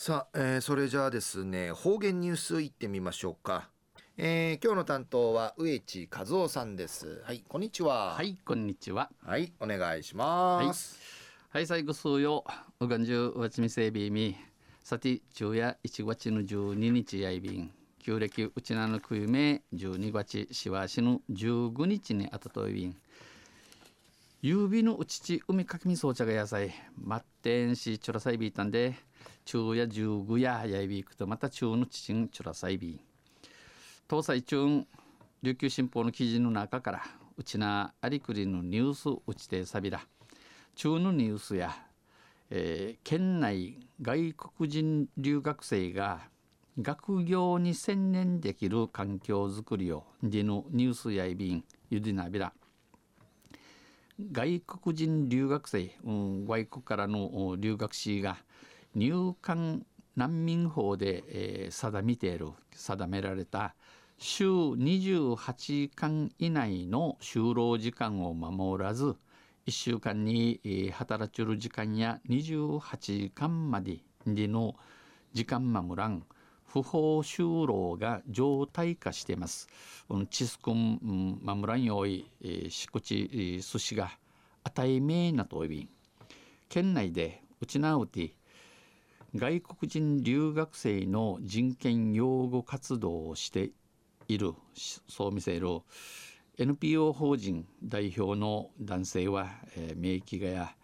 さあ、えー、それじゃあですね方言ニュースいってみましょうか、えー、今日の担当は植地和夫さんです。はいこんにちは。はいこんにちは。はいお願いします。はい、はい、最後数よ。うがんじゅうわちみせびみ。さて昼夜1月の12日やいびん。旧暦うちなのくゆめ12月しわしの15日にあたといびん。指のうちち海かきみそうちゃが野菜。まってんしちょらさいびいたんで中や十五ややいびくとまた中のちんちゅらさいび東西中琉球新報の記事の中からうちなありくりのニュースうちてさびら中のニュースや、えー、県内外国人留学生が学業に専念できる環境づくりをでのニュースやいびんゆでなびら。外国人留学生、うん、外国からの留学生が入管難民法で、えー、定めている定められた週28時間以内の就労時間を守らず1週間に、えー、働ける時間や28時間までの時間守らん不法就労が常態化しています。チスクン守らんよい、えー、しこち寿司が与えめなといびん県内でうちなうて外国人留学生の人権擁護活動をしているそう見せる NPO 法人代表の男性は、えー、名機がや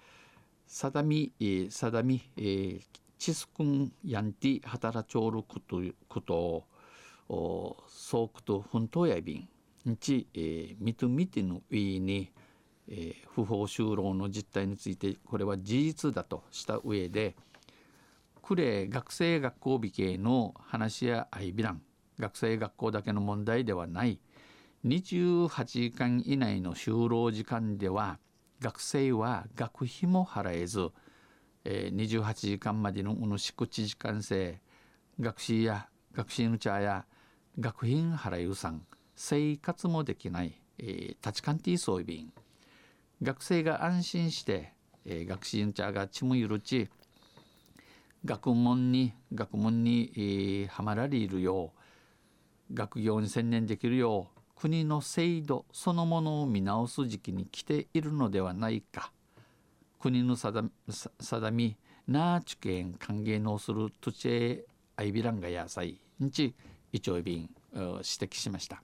定み、えー、定み、えー、チスクンヤンティ働ちょうることことをそうくと本当やびんんち、えー、みとみてのウィーに、えー、不法就労の実態についてこれは事実だとした上で呉学生学校美形の話や相ビラン。学生学校だけの問題ではない。28時間以内の就労時間では学生は学費も払えず、えー、28時間までのうぬしくち時間制学士や学士の茶や学費払いうさん生活もできない、えー、立ちカンティ装備員。学生が安心して、えー、学士の茶がちむゆるち学問に学問に、えー、はまられるよう学業に専念できるよう国の制度そのものを見直す時期に来ているのではないか。国の定みなあちけん歓迎のする土地へアイビランが野菜にち一丁便指摘しました。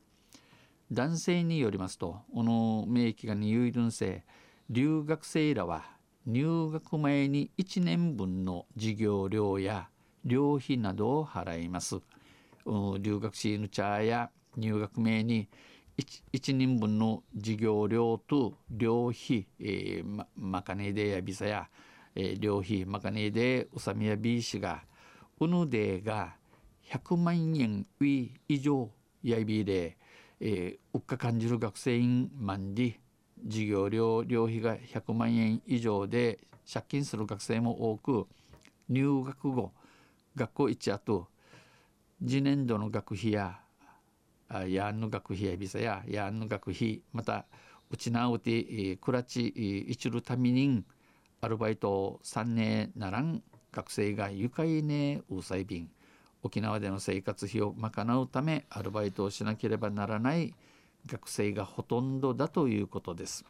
男性によりますとこの名機がにゆいるんせ留学生らは入学前に1年分の授業料や寮費などを払います。留学シーヌチャーや入学前に 1, 1人分の授業料と寮費、えー、ま、マカネデやビザや、えー、寮費マカネデウサミヤビーシがうぬでが100万円以上やびで、えー、うっか感じる学生員マンディ授業料料費が100万円以上で借金する学生も多く入学後学校一後次年度の学費ややんの学費やビザややんの学費またうちなうてくらち一るためにアルバイト3年ならん学生が愉快ねうさい便沖縄での生活費を賄うためアルバイトをしなければならない学生がほとんどだということです。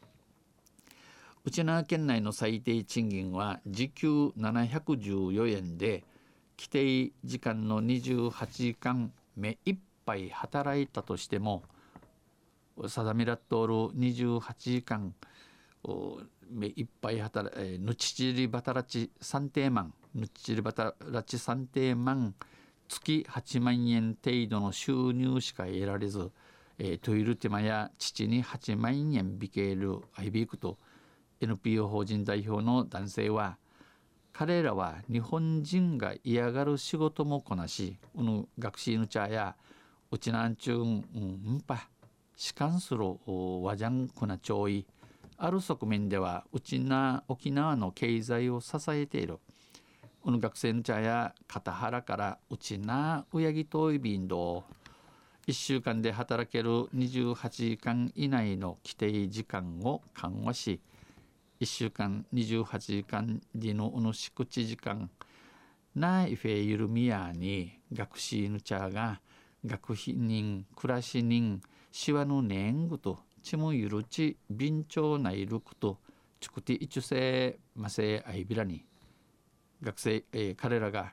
内縄県内の最低賃金は時給714円で規定時間の28時間目いっぱい働いたとしても定めらっとおる28時間目いっぱい働えぬちちりばたらち三定万ぬちちりばたらち三定万月8万円程度の収入しか得られずえー、トイルテマや父に8万円ビケールアイビークと NPO 法人代表の男性は彼らは日本人が嫌がる仕事もこなしうぬ学習の茶やうちなんちゅうんんぱしかんするわじゃんくなちょいある側面ではうちな沖縄の経済を支えている。うぬ学生の茶や片原からうちなうやぎといびんど1週間で働ける28時間以内の規定時間を緩和し1週間28時間でのうぬしくち時間なイフェイルミヤに学士ぬちゃが学費人暮らし人しわの年ぐとちもゆるち便長ないることちくて一世ませあいびらに学生、えー、彼らが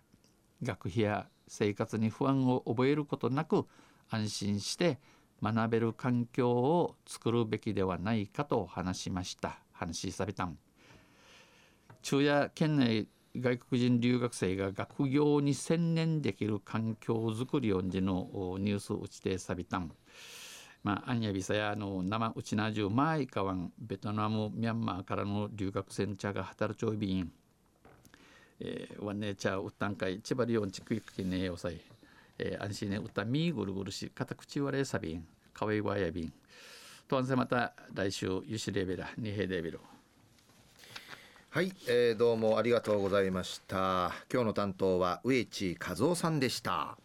学費や生活に不安を覚えることなく安心して学べる環境を作るべきではないかと話しました。話しさびたん。昼夜県内外国人留学生が学業に専念できる環境づくりをんじのニュース打ちてさびたん。まあ、アンヤビサやの生うちなじゅうマイカワンベトナムミャンマーからの留学生茶が働ちょいびん。えー、ワンネチャーウッタン会千葉リオンチクイクキネヨサイ、えー、安心ねウッタンミーグルグルシカタクチワレサビンかわいわやびん。とんせまた来週ユシレベラニヘデビル。はい、えー、どうもありがとうございました。今日の担当は植地和夫さんでした。